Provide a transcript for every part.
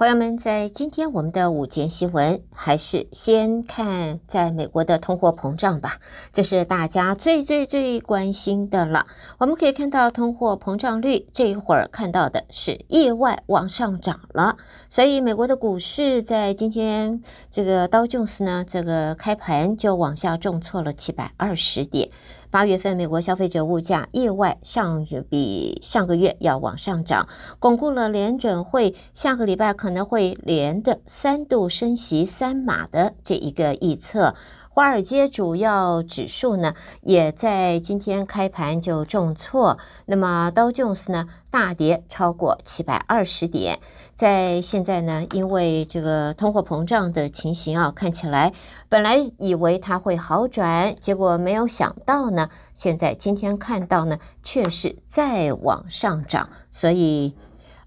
朋友们，在今天我们的午间新闻，还是先看在美国的通货膨胀吧，这是大家最最最关心的了。我们可以看到通货膨胀率这一会儿看到的是意外往上涨了，所以美国的股市在今天这个道琼斯呢，这个开盘就往下重挫了七百二十点。八月份美国消费者物价意外上比上个月要往上涨，巩固了联准会下个礼拜可能会连的三度升息三码的这一个预测。华尔街主要指数呢，也在今天开盘就重挫。那么道琼斯呢，大跌超过七百二十点。在现在呢，因为这个通货膨胀的情形啊，看起来本来以为它会好转，结果没有想到呢，现在今天看到呢，却是再往上涨。所以，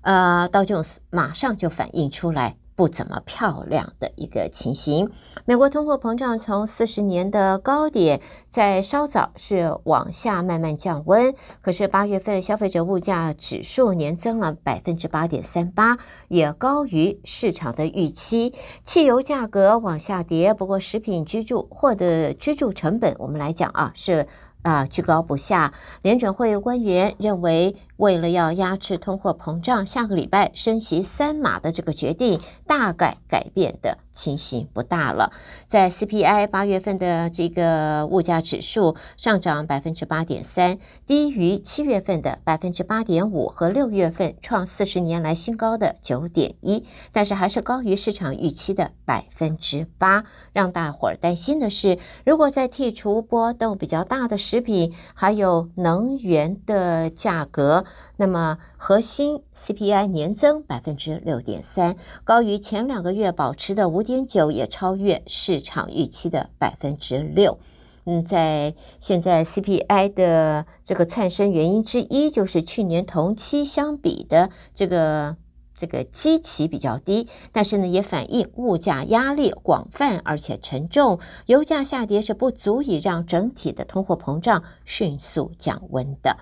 呃，道琼斯马上就反映出来。不怎么漂亮的一个情形。美国通货膨胀从四十年的高点，在稍早是往下慢慢降温。可是八月份消费者物价指数年增了百分之八点三八，也高于市场的预期。汽油价格往下跌，不过食品、居住或者居住成本，我们来讲啊是。啊，居高不下。联准会官员认为，为了要压制通货膨胀，下个礼拜升息三码的这个决定，大概改变的情形不大了。在 CPI 八月份的这个物价指数上涨百分之八点三，低于七月份的百分之八点五和六月份创四十年来新高的九点一，但是还是高于市场预期的百分之八。让大伙儿担心的是，如果再剔除波动比较大的，食品还有能源的价格，那么核心 CPI 年增百分之六点三，高于前两个月保持的五点九，也超越市场预期的百分之六。嗯，在现在 CPI 的这个窜升原因之一，就是去年同期相比的这个。这个基期比较低，但是呢，也反映物价压力广泛而且沉重。油价下跌是不足以让整体的通货膨胀迅速降温的。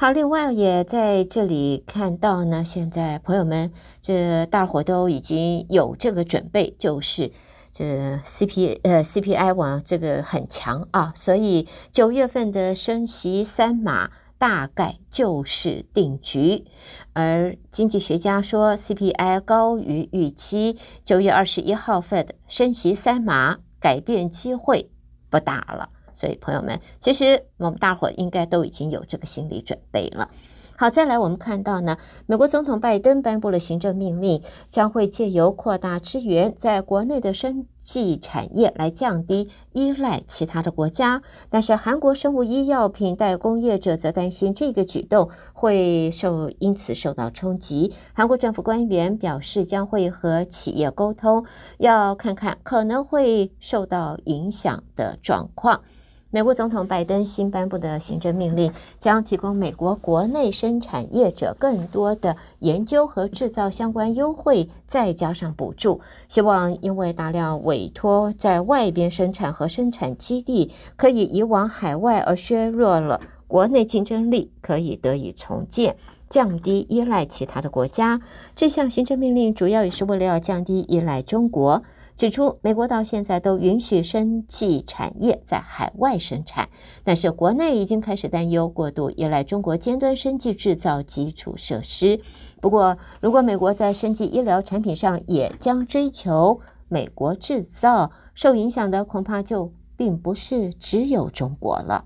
好，另外也在这里看到呢，现在朋友们这大伙都已经有这个准备，就是这 CP 呃 CPI 往这个很强啊，所以九月份的升息三码。大概就是定局，而经济学家说 CPI 高于预期，九月二十一号 Fed 升息三码，改变机会不大了。所以朋友们，其实我们大伙应该都已经有这个心理准备了。好，再来我们看到呢，美国总统拜登颁布了行政命令，将会借由扩大支援在国内的生技产业来降低依赖其他的国家。但是韩国生物医药品代工业者则担心这个举动会受因此受到冲击。韩国政府官员表示，将会和企业沟通，要看看可能会受到影响的状况。美国总统拜登新颁布的行政命令将提供美国国内生产业者更多的研究和制造相关优惠，再加上补助，希望因为大量委托在外边生产和生产基地可以移往海外而削弱了国内竞争力，可以得以重建，降低依赖其他的国家。这项行政命令主要也是为了要降低依赖中国。指出，美国到现在都允许生技产业在海外生产，但是国内已经开始担忧过度依赖中国尖端生技制造基础设施。不过，如果美国在生技医疗产品上也将追求美国制造，受影响的恐怕就并不是只有中国了。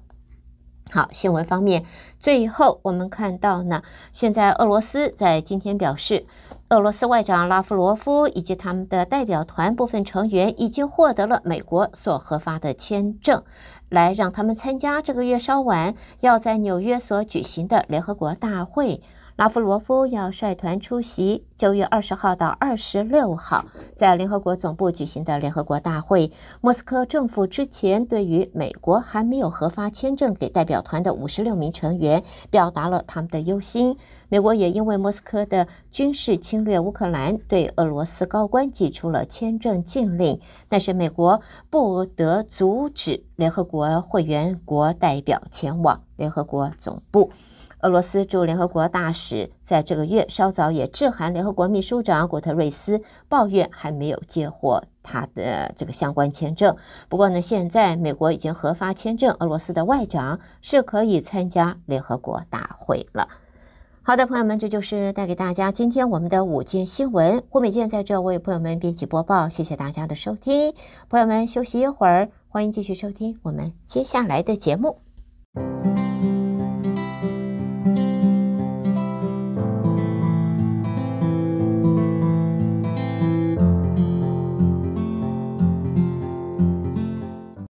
好，新闻方面，最后我们看到呢，现在俄罗斯在今天表示。俄罗斯外长拉夫罗夫以及他们的代表团部分成员已经获得了美国所核发的签证，来让他们参加这个月稍晚要在纽约所举行的联合国大会。拉夫罗夫要率团出席九月二十号到二十六号在联合国总部举行的联合国大会。莫斯科政府之前对于美国还没有核发签证给代表团的五十六名成员表达了他们的忧心。美国也因为莫斯科的军事侵略乌克兰，对俄罗斯高官寄出了签证禁令，但是美国不得阻止联合国会员国代表前往联合国总部。俄罗斯驻联合国大使在这个月稍早也致函联合国秘书长古特瑞斯，抱怨还没有接获他的这个相关签证。不过呢，现在美国已经核发签证，俄罗斯的外长是可以参加联合国大会了。好的，朋友们，这就是带给大家今天我们的午间新闻。胡美健在这为朋友们编辑播报，谢谢大家的收听。朋友们休息一会儿，欢迎继续收听我们接下来的节目。